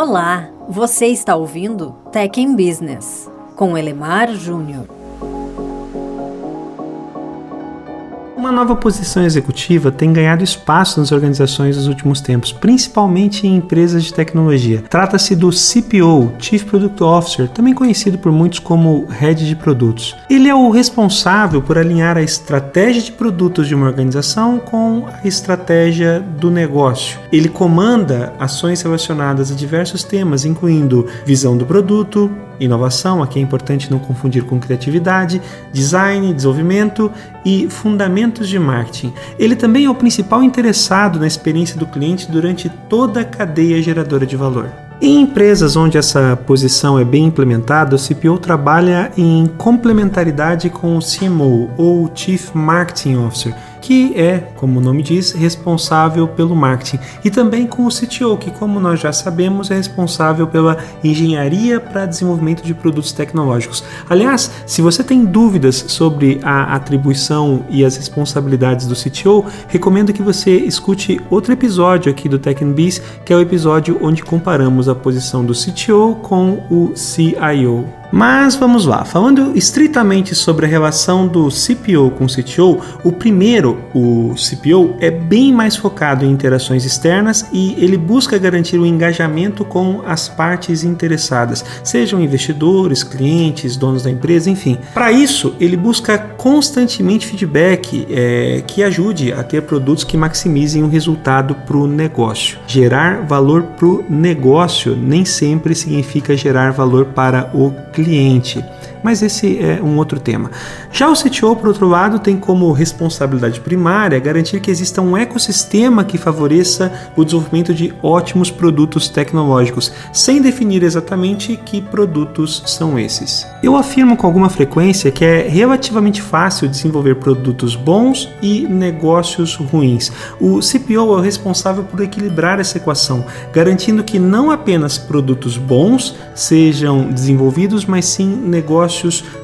Olá, você está ouvindo Tech in Business com Elemar Júnior. Uma nova posição executiva tem ganhado espaço nas organizações nos últimos tempos, principalmente em empresas de tecnologia. Trata-se do CPO, Chief Product Officer, também conhecido por muitos como Head de Produtos. Ele é o responsável por alinhar a estratégia de produtos de uma organização com a estratégia do negócio. Ele comanda ações relacionadas a diversos temas, incluindo visão do produto, inovação, aqui é importante não confundir com criatividade, design, desenvolvimento e fundamentos de marketing. Ele também é o principal interessado na experiência do cliente durante toda a cadeia geradora de valor. Em empresas onde essa posição é bem implementada, o CPO trabalha em complementaridade com o CMO ou Chief Marketing Officer que é, como o nome diz, responsável pelo marketing, e também com o CTO, que, como nós já sabemos, é responsável pela engenharia para desenvolvimento de produtos tecnológicos. Aliás, se você tem dúvidas sobre a atribuição e as responsabilidades do CTO, recomendo que você escute outro episódio aqui do Tech que é o episódio onde comparamos a posição do CTO com o CIO. Mas vamos lá, falando estritamente sobre a relação do CPO com o CTO, o primeiro, o CPO, é bem mais focado em interações externas e ele busca garantir o engajamento com as partes interessadas, sejam investidores, clientes, donos da empresa, enfim. Para isso, ele busca constantemente feedback é, que ajude a ter produtos que maximizem o resultado para o negócio. Gerar valor para o negócio nem sempre significa gerar valor para o cliente cliente. Mas esse é um outro tema. Já o CTO, por outro lado, tem como responsabilidade primária garantir que exista um ecossistema que favoreça o desenvolvimento de ótimos produtos tecnológicos, sem definir exatamente que produtos são esses. Eu afirmo com alguma frequência que é relativamente fácil desenvolver produtos bons e negócios ruins. O CPO é o responsável por equilibrar essa equação, garantindo que não apenas produtos bons sejam desenvolvidos, mas sim negócios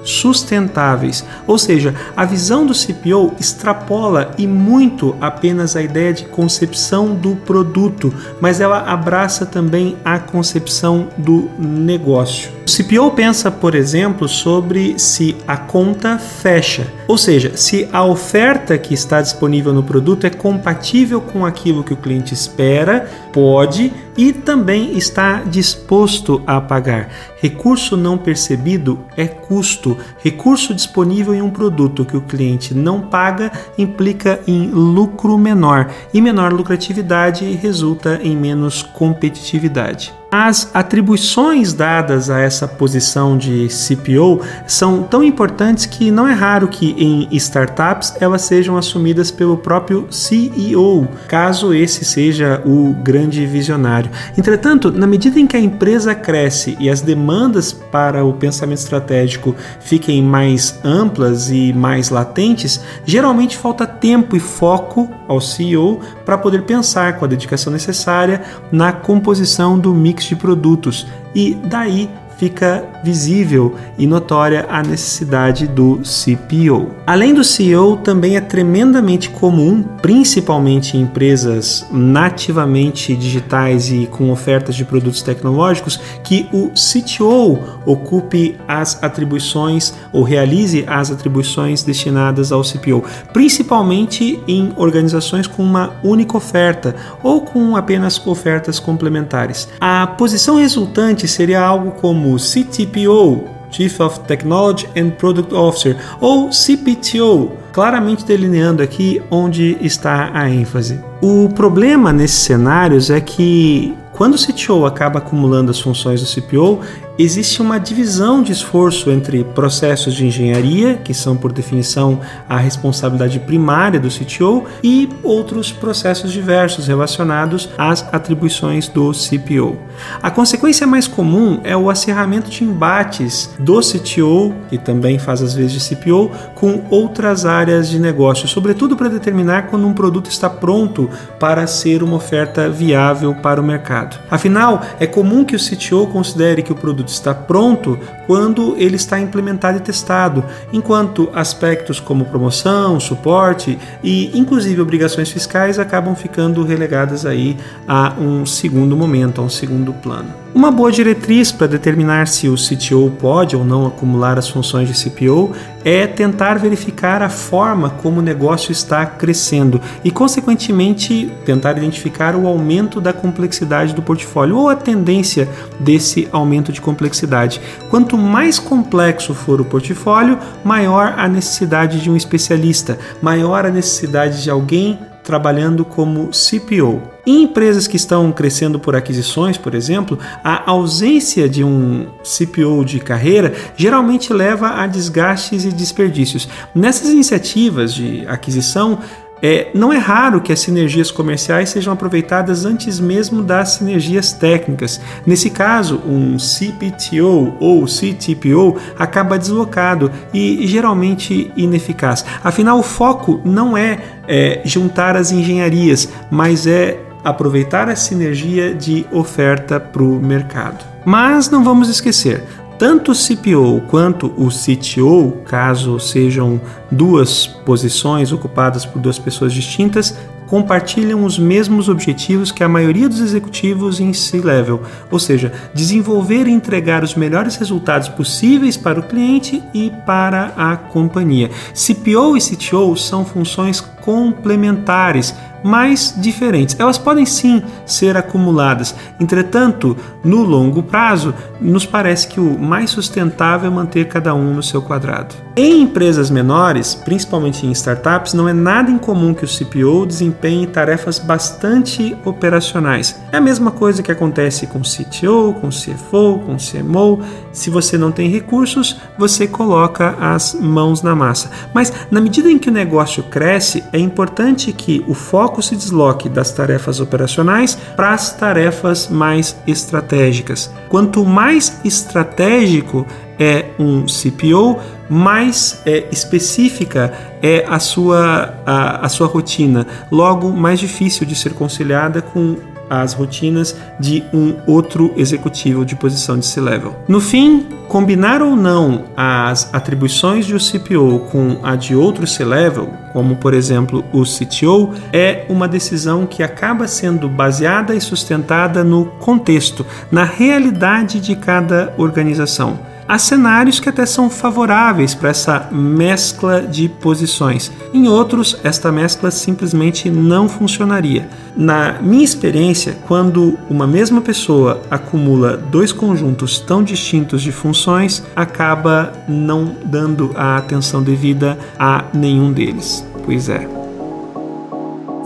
sustentáveis. Ou seja, a visão do CPO extrapola e muito apenas a ideia de concepção do produto, mas ela abraça também a concepção do negócio. O CPO pensa, por exemplo, sobre se a conta fecha, ou seja, se a oferta que está disponível no produto é compatível com aquilo que o cliente espera, pode e também está disposto a pagar. Recurso não percebido é custo. Recurso disponível em um produto que o cliente não paga implica em lucro menor, e menor lucratividade resulta em menos competitividade. As atribuições dadas a essa posição de CPO são tão importantes que não é raro que em startups elas sejam assumidas pelo próprio CEO, caso esse seja o grande visionário. Entretanto, na medida em que a empresa cresce e as demandas para o pensamento estratégico fiquem mais amplas e mais latentes, geralmente falta tempo e foco ao CEO para poder pensar com a dedicação necessária na composição do mix de produtos. E daí fica visível e notória a necessidade do CPO. Além do CEO, também é tremendamente comum, principalmente em empresas nativamente digitais e com ofertas de produtos tecnológicos, que o CTO ocupe as atribuições ou realize as atribuições destinadas ao CPO, principalmente em organizações com uma única oferta ou com apenas ofertas complementares. A posição resultante seria algo como como CTPO, Chief of Technology and Product Officer, ou CPTO, claramente delineando aqui onde está a ênfase. O problema nesses cenários é que quando o CTO acaba acumulando as funções do CPO, existe uma divisão de esforço entre processos de engenharia, que são por definição a responsabilidade primária do CTO, e outros processos diversos relacionados às atribuições do CPO. A consequência mais comum é o acirramento de embates do CTO, que também faz às vezes de CPO, com outras áreas de negócio, sobretudo para determinar quando um produto está pronto para ser uma oferta viável para o mercado. Afinal, é comum que o CTO considere que o produto produto está pronto quando ele está implementado e testado, enquanto aspectos como promoção, suporte e inclusive obrigações fiscais acabam ficando relegadas aí a um segundo momento, a um segundo plano. Uma boa diretriz para determinar se o CTO pode ou não acumular as funções de CPO é tentar verificar a forma como o negócio está crescendo e, consequentemente, tentar identificar o aumento da complexidade do portfólio ou a tendência desse aumento de complexidade. Quanto mais complexo for o portfólio, maior a necessidade de um especialista, maior a necessidade de alguém trabalhando como CPO. Em empresas que estão crescendo por aquisições, por exemplo, a ausência de um CPO de carreira geralmente leva a desgastes e desperdícios. Nessas iniciativas de aquisição, é, não é raro que as sinergias comerciais sejam aproveitadas antes mesmo das sinergias técnicas. Nesse caso, um CPTO ou CTPO acaba deslocado e geralmente ineficaz. Afinal, o foco não é, é juntar as engenharias, mas é aproveitar a sinergia de oferta para o mercado. Mas não vamos esquecer, tanto o CPO quanto o CTO, caso sejam duas posições ocupadas por duas pessoas distintas, compartilham os mesmos objetivos que a maioria dos executivos em C-level, ou seja, desenvolver e entregar os melhores resultados possíveis para o cliente e para a companhia. CPO e CTO são funções complementares mas diferentes. Elas podem sim ser acumuladas, entretanto, no longo prazo, nos parece que o mais sustentável é manter cada um no seu quadrado. Em empresas menores, principalmente em startups, não é nada incomum que o CPO desempenhe tarefas bastante operacionais. É a mesma coisa que acontece com o CTO, com o CFO, com CMO. Se você não tem recursos, você coloca as mãos na massa. Mas na medida em que o negócio cresce, é importante que o foco foco se desloque das tarefas operacionais para as tarefas mais estratégicas. Quanto mais estratégico é um CPO, mais é, específica é a sua, a, a sua rotina, logo mais difícil de ser conciliada com as rotinas de um outro executivo de posição de C-level. No fim, combinar ou não as atribuições de um CPO com a de outro C-level, como por exemplo o CTO, é uma decisão que acaba sendo baseada e sustentada no contexto, na realidade de cada organização. Há cenários que até são favoráveis para essa mescla de posições. Em outros, esta mescla simplesmente não funcionaria. Na minha experiência, quando uma mesma pessoa acumula dois conjuntos tão distintos de funções, acaba não dando a atenção devida a nenhum deles. Pois é.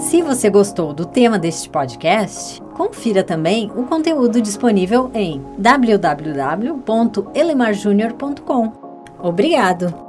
Se você gostou do tema deste podcast, confira também o conteúdo disponível em www.elemarjunior.com. Obrigado!